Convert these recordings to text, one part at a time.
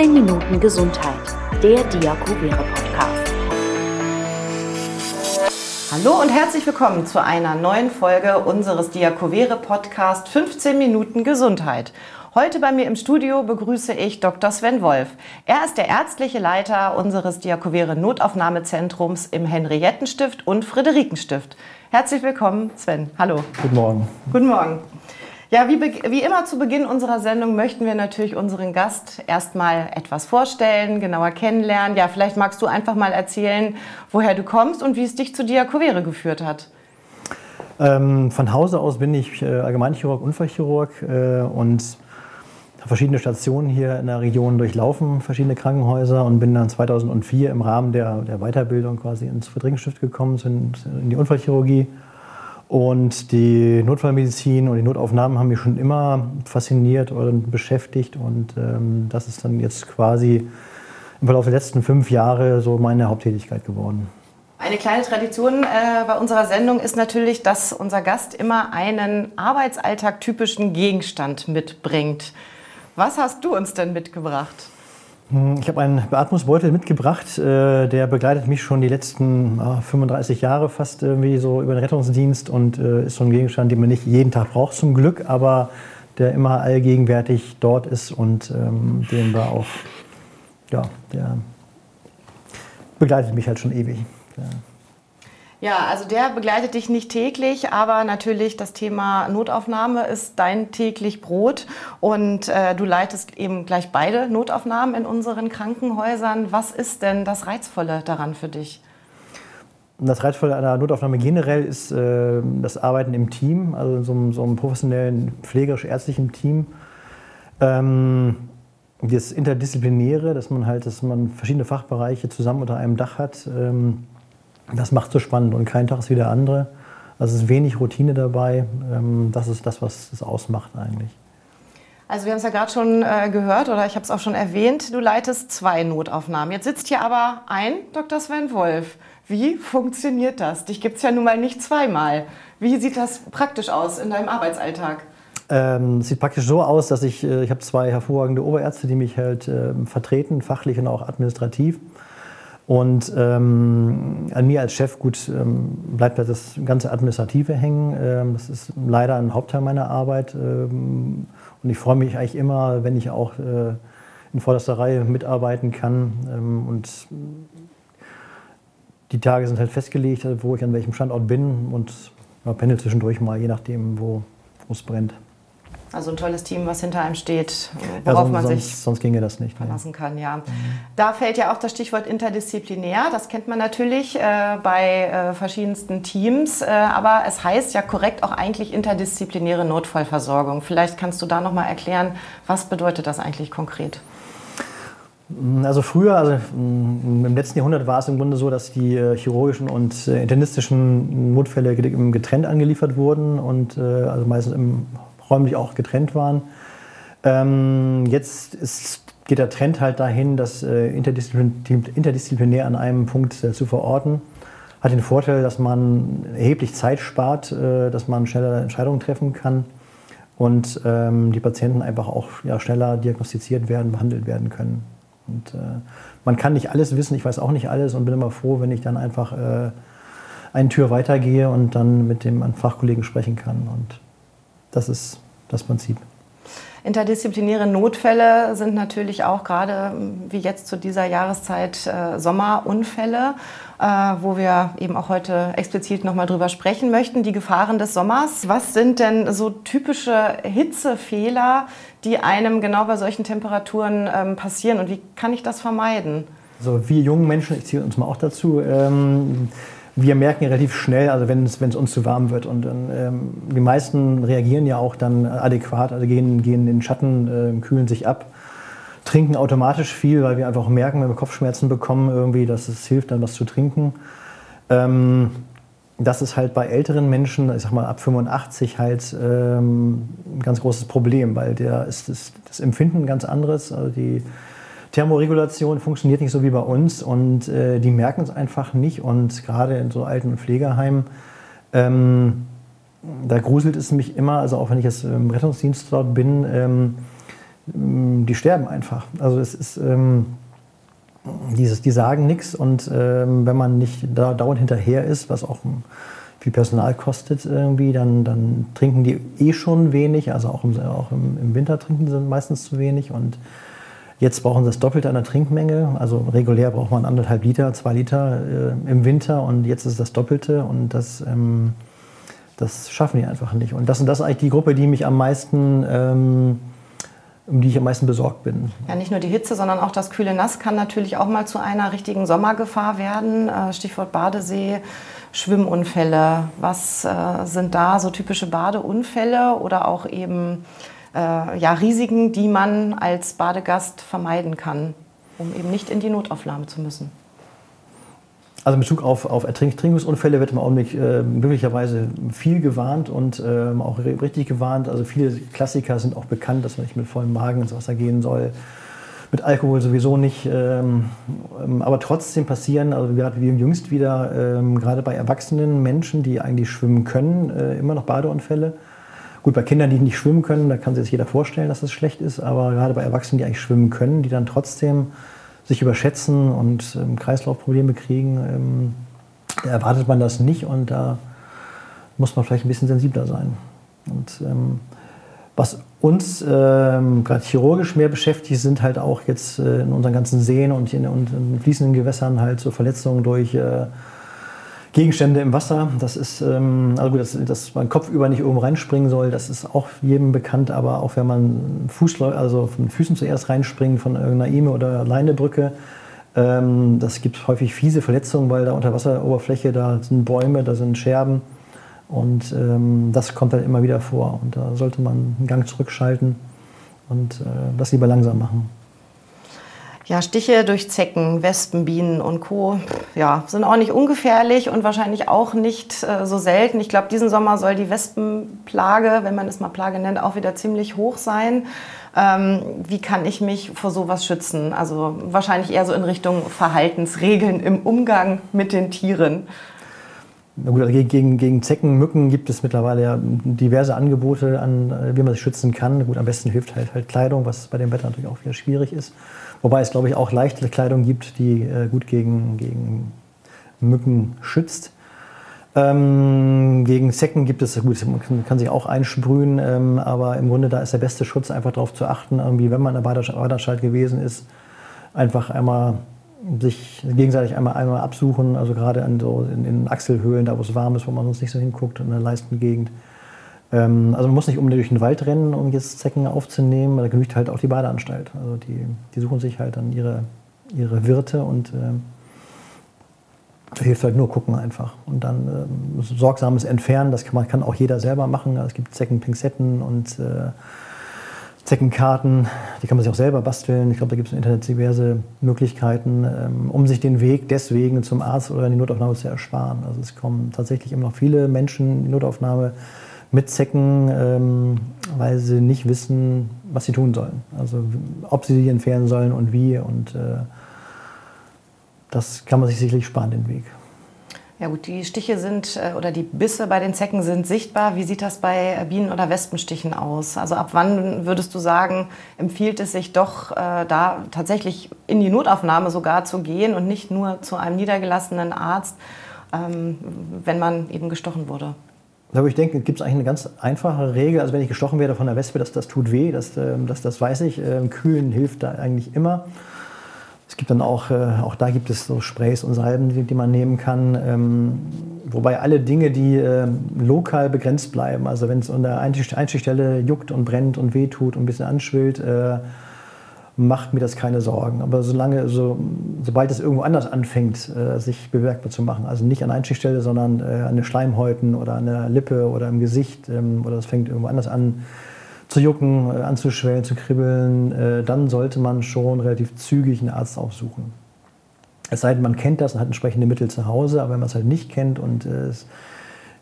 15 Minuten Gesundheit, der Diakovere Podcast. Hallo und herzlich willkommen zu einer neuen Folge unseres Diakovere Podcast 15 Minuten Gesundheit. Heute bei mir im Studio begrüße ich Dr. Sven Wolf. Er ist der ärztliche Leiter unseres Diakovere Notaufnahmezentrums im Henriettenstift und Friederikenstift. Herzlich willkommen, Sven. Hallo. Guten Morgen. Guten Morgen. Ja, wie, wie, immer zu Beginn unserer Sendung möchten wir natürlich unseren Gast erstmal etwas vorstellen, genauer kennenlernen. Ja, vielleicht magst du einfach mal erzählen, woher du kommst und wie es dich zu Diakovere geführt hat. Ähm, von Hause aus bin ich äh, Allgemeinchirurg, Unfallchirurg äh, und verschiedene Stationen hier in der Region durchlaufen, verschiedene Krankenhäuser und bin dann 2004 im Rahmen der, der Weiterbildung quasi ins Verdrängungsstift gekommen, in die Unfallchirurgie und die Notfallmedizin und die Notaufnahmen haben mich schon immer fasziniert und beschäftigt. Und ähm, das ist dann jetzt quasi im Verlauf der letzten fünf Jahre so meine Haupttätigkeit geworden. Eine kleine Tradition äh, bei unserer Sendung ist natürlich, dass unser Gast immer einen arbeitsalltagtypischen Gegenstand mitbringt. Was hast du uns denn mitgebracht? Hm, ich habe einen Beatmungsbeutel mitgebracht, äh, der begleitet mich schon die letzten 35 Jahre fast irgendwie so über den Rettungsdienst und äh, ist so ein Gegenstand, den man nicht jeden Tag braucht zum Glück, aber der immer allgegenwärtig dort ist und ähm, den wir auch, ja, der begleitet mich halt schon ewig. Ja. Ja, also der begleitet dich nicht täglich, aber natürlich das Thema Notaufnahme ist dein täglich Brot und äh, du leitest eben gleich beide Notaufnahmen in unseren Krankenhäusern. Was ist denn das Reizvolle daran für dich? Das Reizvolle der Notaufnahme generell ist äh, das Arbeiten im Team, also in so einem, so einem professionellen, pflegerisch-ärztlichen Team. Ähm, das Interdisziplinäre, dass man halt, dass man verschiedene Fachbereiche zusammen unter einem Dach hat. Ähm, das macht so spannend und kein Tag ist wie der andere. Also es ist wenig Routine dabei. Ähm, das ist das, was es ausmacht eigentlich. Also wir haben es ja gerade schon äh, gehört oder ich habe es auch schon erwähnt, du leitest zwei Notaufnahmen. Jetzt sitzt hier aber ein Dr. Sven Wolf. Wie funktioniert das? Dich gibt es ja nun mal nicht zweimal. Wie sieht das praktisch aus in deinem Arbeitsalltag? Ähm, sieht praktisch so aus, dass ich, äh, ich habe zwei hervorragende Oberärzte, die mich halt äh, vertreten, fachlich und auch administrativ. Und ähm, an mir als Chef, gut, ähm, bleibt das ganze Administrative hängen. Ähm, das ist leider ein Hauptteil meiner Arbeit. Ähm, und ich freue mich eigentlich immer, wenn ich auch äh, in vorderster Reihe mitarbeiten kann. Ähm, und die Tage sind halt festgelegt, wo ich an welchem Standort bin und ja, pendel zwischendurch mal, je nachdem, wo es brennt. Also ein tolles Team, was hinter einem steht, worauf ja, sonst, man sich sonst, ginge das nicht, verlassen kann. Ja. Mhm. Da fällt ja auch das Stichwort interdisziplinär. Das kennt man natürlich äh, bei äh, verschiedensten Teams, äh, aber es heißt ja korrekt auch eigentlich interdisziplinäre Notfallversorgung. Vielleicht kannst du da noch mal erklären, was bedeutet das eigentlich konkret? Also früher, also mm, im letzten Jahrhundert war es im Grunde so, dass die äh, chirurgischen und äh, internistischen Notfälle getrennt angeliefert wurden und äh, also meistens im räumlich auch getrennt waren. Ähm, jetzt ist, geht der Trend halt dahin, das äh, interdisziplinär, interdisziplinär, an einem Punkt äh, zu verorten. Hat den Vorteil, dass man erheblich Zeit spart, äh, dass man schneller Entscheidungen treffen kann und ähm, die Patienten einfach auch ja, schneller diagnostiziert werden, behandelt werden können. Und, äh, man kann nicht alles wissen, ich weiß auch nicht alles und bin immer froh, wenn ich dann einfach äh, eine Tür weitergehe und dann mit dem Fachkollegen sprechen kann. Und das ist das Prinzip. Interdisziplinäre Notfälle sind natürlich auch gerade wie jetzt zu dieser Jahreszeit äh, Sommerunfälle, äh, wo wir eben auch heute explizit nochmal drüber sprechen möchten. Die Gefahren des Sommers. Was sind denn so typische Hitzefehler, die einem genau bei solchen Temperaturen ähm, passieren und wie kann ich das vermeiden? Also wir jungen Menschen, ich ziehe uns mal auch dazu, ähm, wir merken relativ schnell, also wenn es, uns zu warm wird. Und ähm, die meisten reagieren ja auch dann adäquat, also gehen, gehen in den Schatten, äh, kühlen sich ab, trinken automatisch viel, weil wir einfach merken, wenn wir Kopfschmerzen bekommen, irgendwie, dass es hilft, dann was zu trinken. Ähm, das ist halt bei älteren Menschen, ich sag mal ab 85 halt ähm, ein ganz großes Problem, weil der ist, ist das Empfinden ganz anderes. Also die Thermoregulation funktioniert nicht so wie bei uns und äh, die merken es einfach nicht. Und gerade in so alten Pflegeheimen, ähm, da gruselt es mich immer, also auch wenn ich jetzt im Rettungsdienst dort bin, ähm, ähm, die sterben einfach. Also es ist ähm, dieses, die sagen nichts und ähm, wenn man nicht da dauernd hinterher ist, was auch viel Personal kostet irgendwie, dann, dann trinken die eh schon wenig, also auch im, auch im, im Winter trinken sie meistens zu wenig und Jetzt brauchen sie das Doppelte an der Trinkmenge. Also regulär braucht man anderthalb Liter, zwei Liter äh, im Winter und jetzt ist das Doppelte und das, ähm, das schaffen die einfach nicht. Und das, das ist eigentlich die Gruppe, die mich am meisten, ähm, um die ich am meisten besorgt bin. Ja, nicht nur die Hitze, sondern auch das kühle Nass kann natürlich auch mal zu einer richtigen Sommergefahr werden. Äh, Stichwort Badesee. Schwimmunfälle, was äh, sind da so typische Badeunfälle oder auch eben äh, ja, Risiken, die man als Badegast vermeiden kann, um eben nicht in die Notaufnahme zu müssen. Also in Bezug auf, auf Ertrinkungsunfälle wird im Augenblick äh, möglicherweise viel gewarnt und äh, auch richtig gewarnt. Also viele Klassiker sind auch bekannt, dass man nicht mit vollem Magen ins Wasser gehen soll. Mit Alkohol sowieso nicht. Ähm, ähm, aber trotzdem passieren, also gerade wie jüngst wieder, ähm, gerade bei erwachsenen Menschen, die eigentlich schwimmen können, äh, immer noch Badeunfälle. Gut, bei Kindern, die nicht schwimmen können, da kann sich jeder vorstellen, dass das schlecht ist. Aber gerade bei Erwachsenen, die eigentlich schwimmen können, die dann trotzdem sich überschätzen und ähm, Kreislaufprobleme kriegen, ähm, da erwartet man das nicht und da muss man vielleicht ein bisschen sensibler sein. Und ähm, was uns ähm, gerade chirurgisch mehr beschäftigt, sind halt auch jetzt äh, in unseren ganzen Seen und in, und in fließenden Gewässern halt so Verletzungen durch äh, Gegenstände im Wasser. Das ist, ähm, also gut, dass, dass man kopfüber nicht irgendwo reinspringen soll, das ist auch jedem bekannt. Aber auch wenn man Fußläu also von Füßen zuerst reinspringt von irgendeiner Ime oder Leinebrücke, ähm, das gibt häufig fiese Verletzungen, weil da unter Wasseroberfläche, da sind Bäume, da sind Scherben. Und ähm, das kommt dann immer wieder vor. Und da sollte man einen Gang zurückschalten und äh, das lieber langsam machen. Ja, Stiche durch Zecken, Wespen, Bienen und Co. Ja, sind auch nicht ungefährlich und wahrscheinlich auch nicht äh, so selten. Ich glaube, diesen Sommer soll die Wespenplage, wenn man es mal Plage nennt, auch wieder ziemlich hoch sein. Ähm, wie kann ich mich vor sowas schützen? Also wahrscheinlich eher so in Richtung Verhaltensregeln im Umgang mit den Tieren. Gut, also gegen, gegen Zecken, Mücken gibt es mittlerweile ja diverse Angebote, an, äh, wie man sich schützen kann. Gut, am besten hilft halt, halt Kleidung, was bei dem Wetter natürlich auch wieder schwierig ist. Wobei es, glaube ich, auch leichte Kleidung gibt, die äh, gut gegen, gegen Mücken schützt. Ähm, gegen Zecken gibt es, gut, man kann, sich auch einsprühen, ähm, aber im Grunde da ist der beste Schutz einfach darauf zu achten, irgendwie, wenn man in der Badeanstalt gewesen ist, einfach einmal sich gegenseitig einmal, einmal absuchen, also gerade an so in, in Achselhöhlen, da wo es warm ist, wo man sonst nicht so hinguckt, in der Leistengegend. Ähm, also man muss nicht unbedingt durch den Wald rennen, um jetzt Zecken aufzunehmen. Da genügt halt auch die Badeanstalt. Also die, die suchen sich halt dann ihre, ihre Wirte und ähm, da hilft halt nur gucken einfach. Und dann ähm, sorgsames Entfernen, das kann, man, kann auch jeder selber machen. Es gibt Zeckenpinzetten und äh, Zeckenkarten, die kann man sich auch selber basteln. Ich glaube, da gibt es im Internet diverse Möglichkeiten, ähm, um sich den Weg deswegen zum Arzt oder in die Notaufnahme zu ersparen. Also es kommen tatsächlich immer noch viele Menschen in die Notaufnahme, mit Zecken, ähm, weil sie nicht wissen, was sie tun sollen. Also ob sie sie entfernen sollen und wie. Und äh, das kann man sich sicherlich sparen, den Weg. Ja gut, die Stiche sind äh, oder die Bisse bei den Zecken sind sichtbar. Wie sieht das bei Bienen- oder Wespenstichen aus? Also ab wann würdest du sagen, empfiehlt es sich doch äh, da tatsächlich in die Notaufnahme sogar zu gehen und nicht nur zu einem niedergelassenen Arzt, ähm, wenn man eben gestochen wurde? Aber ich denke, gibt eigentlich eine ganz einfache Regel. Also wenn ich gestochen werde von der Wespe, das, das tut weh, das, ähm, das, das weiß ich. Ähm, kühlen hilft da eigentlich immer. Es gibt dann auch, äh, auch da gibt es so Sprays und Salben, die, die man nehmen kann. Ähm, wobei alle Dinge, die lokal begrenzt bleiben, also wenn es an der Einstichstelle juckt und brennt und wehtut und ein bisschen anschwillt, äh, macht mir das keine Sorgen. Aber solange, so, sobald es irgendwo anders anfängt, äh, sich bemerkbar zu machen, also nicht an Einstichstelle, sondern äh, an den Schleimhäuten oder an der Lippe oder im Gesicht ähm, oder es fängt irgendwo anders an zu jucken, äh, anzuschwellen, zu kribbeln, äh, dann sollte man schon relativ zügig einen Arzt aufsuchen. Es sei denn, man kennt das und hat entsprechende Mittel zu Hause, aber wenn man es halt nicht kennt und äh, es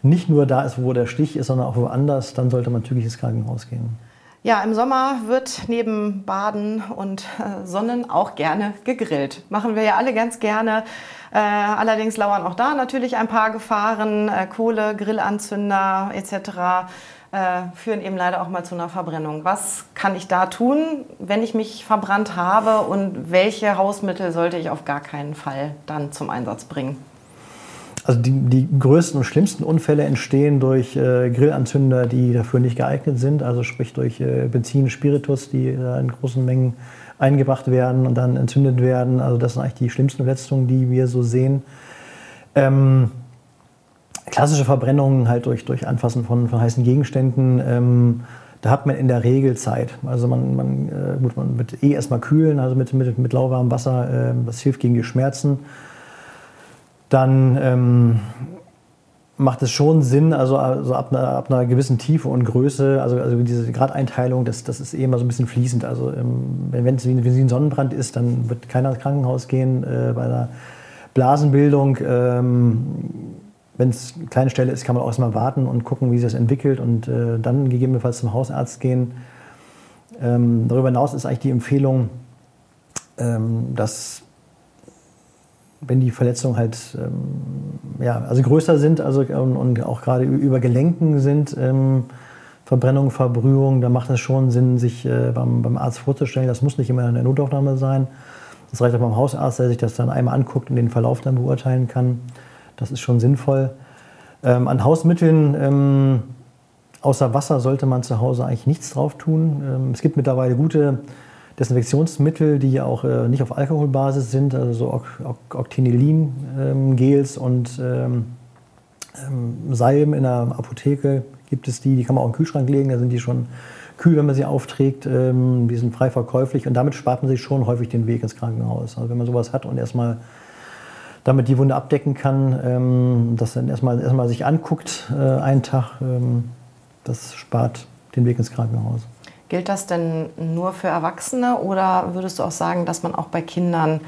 nicht nur da ist, wo der Stich ist, sondern auch woanders, dann sollte man zügig ins Krankenhaus gehen. Ja, im Sommer wird neben Baden und äh, Sonnen auch gerne gegrillt. Machen wir ja alle ganz gerne. Äh, allerdings lauern auch da natürlich ein paar Gefahren, äh, Kohle, Grillanzünder etc. äh, führen eben leider auch mal zu einer Verbrennung. Was kann ich da tun, wenn ich mich verbrannt habe und welche Hausmittel sollte ich auf gar keinen Fall dann zum Einsatz bringen? Also die, die größten und schlimmsten Unfälle entstehen durch äh, Grillanzünder, die dafür nicht geeignet sind, also sprich durch äh, Benzin, Spiritus, die äh, in großen Mengen eingebracht werden und dann entzündet werden. Also das sind eigentlich die schlimmsten Verletzungen, die wir so sehen. Ähm, klassische Verbrennungen halt durch, durch Anfassen von, von heißen Gegenständen. Ähm, da hat man in der Regel Zeit. Also man, man, äh, gut, man wird eh erstmal kühlen, also mit, mit, mit lauwarmem Wasser. Äh, das hilft gegen die Schmerzen dann ähm, macht es schon Sinn, also, also ab, einer, ab, einer, gewissen Tiefe und Größe, also, also diese Gradeinteilung, das, das ist eh immer so ein bisschen fließend. Also ähm, wenn es wie, wie ein Sonnenbrand ist, dann wird keiner ins Krankenhaus gehen. Äh, bei einer Blasenbildung, ähm, wenn es eine kleine Stelle ist, kann man auch erstmal warten und gucken, wie sich das entwickelt und äh, dann gegebenenfalls zum Hausarzt gehen. Ähm, darüber hinaus ist eigentlich die Empfehlung, ähm, dass wenn die Verletzungen halt ähm, ja, also größer sind also, und, und auch gerade über Gelenken sind, ähm, Verbrennung, Verbrühung, da macht es schon Sinn, sich äh, beim, beim Arzt vorzustellen. Das muss nicht immer eine Notaufnahme sein. Das reicht auch beim Hausarzt, der sich das dann einmal anguckt und den Verlauf dann beurteilen kann. Das ist schon sinnvoll. Ähm, an Hausmitteln ähm, außer Wasser sollte man zu Hause eigentlich nichts drauf tun. Ähm, es gibt mittlerweile gute Desinfektionsmittel, die ja auch äh, nicht auf Alkoholbasis sind, also so Octinelin-Gels ähm, und ähm, Salben in der Apotheke gibt es die, die kann man auch im Kühlschrank legen, da sind die schon kühl, wenn man sie aufträgt, ähm, die sind frei verkäuflich und damit spart man sich schon häufig den Weg ins Krankenhaus. Also wenn man sowas hat und erstmal damit die Wunde abdecken kann, ähm, das dann erstmal, erstmal sich anguckt, äh, einen Tag, ähm, das spart den Weg ins Krankenhaus. Gilt das denn nur für Erwachsene oder würdest du auch sagen, dass man auch bei Kindern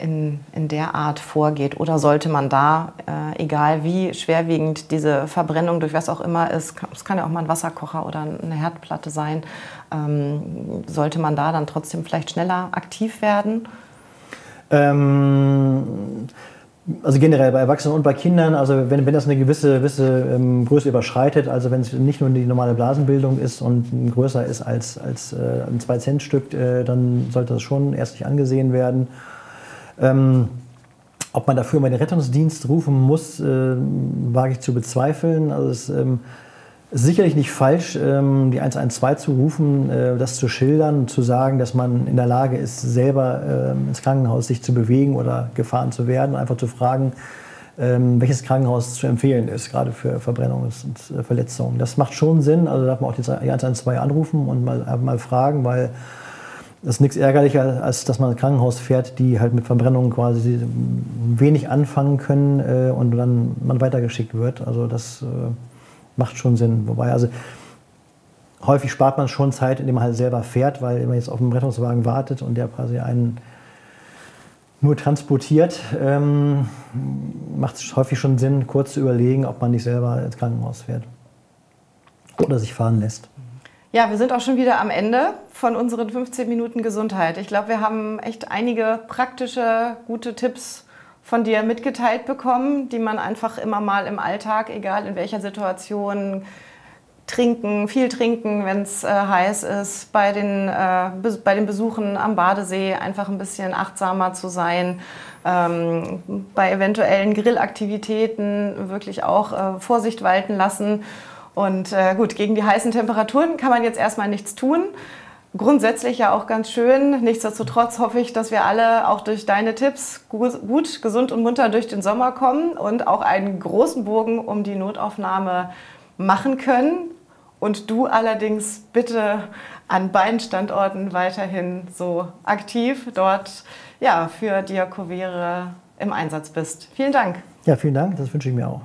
in, in der Art vorgeht? Oder sollte man da, äh, egal wie schwerwiegend diese Verbrennung durch was auch immer ist, es kann ja auch mal ein Wasserkocher oder eine Herdplatte sein, ähm, sollte man da dann trotzdem vielleicht schneller aktiv werden? Ähm, also generell bei Erwachsenen und bei Kindern, also wenn, wenn das eine gewisse, gewisse ähm, Größe überschreitet, also wenn es nicht nur die normale Blasenbildung ist und größer ist als, als äh, ein 2-Cent-Stück, äh, dann sollte das schon erstlich angesehen werden. Ähm, ob man dafür mal den Rettungsdienst rufen muss, äh, wage ich zu bezweifeln. Also es, ähm, sicherlich nicht falsch, ähm, die 112 zu rufen, äh, das zu schildern, zu sagen, dass man in der Lage ist, selber ähm, ins Krankenhaus sich zu bewegen oder gefahren zu werden, einfach zu fragen, ähm, welches Krankenhaus zu empfehlen ist, gerade für Verbrennungs- und äh, Verletzungen. Das macht schon Sinn, also darf man auch die 112 anrufen und mal, mal fragen, weil es ist nichts ärgerlicher, als dass man ein Krankenhaus fährt, die halt mit Verbrennungen quasi wenig anfangen können äh, und dann man weitergeschickt wird. Also das macht schon Sinn. Wobei, also häufig spart man schon Zeit, indem man halt selber fährt, weil man jetzt auf dem Rettungswagen wartet und der quasi einen nur transportiert, ähm, macht es häufig schon Sinn, kurz zu überlegen, ob man nicht selber ins Krankenhaus fährt oder sich fahren lässt. Ja, wir sind auch schon wieder am Ende von unseren 15 Minuten Gesundheit. Ich glaube, wir haben echt einige praktische, gute Tipps von dir mitgeteilt bekommen, die man einfach immer mal im Alltag, egal in welcher Situation, trinken, viel trinken, wenn es äh, heiß ist, bei den, äh, bei den Besuchen am Badesee einfach ein bisschen achtsamer zu sein, ähm, bei eventuellen Grillaktivitäten wirklich auch äh, Vorsicht walten lassen. Und äh, gut, gegen die heißen Temperaturen kann man jetzt erstmal nichts tun grundsätzlich ja auch ganz schön. Nichtsdestotrotz hoffe ich, dass wir alle auch durch deine Tipps gut, gesund und munter durch den Sommer kommen und auch einen großen Bogen um die Notaufnahme machen können. Und du allerdings bitte an beiden Standorten weiterhin so aktiv dort ja, für Diakovere im Einsatz bist. Vielen Dank. Ja, vielen Dank. Das wünsche ich mir auch.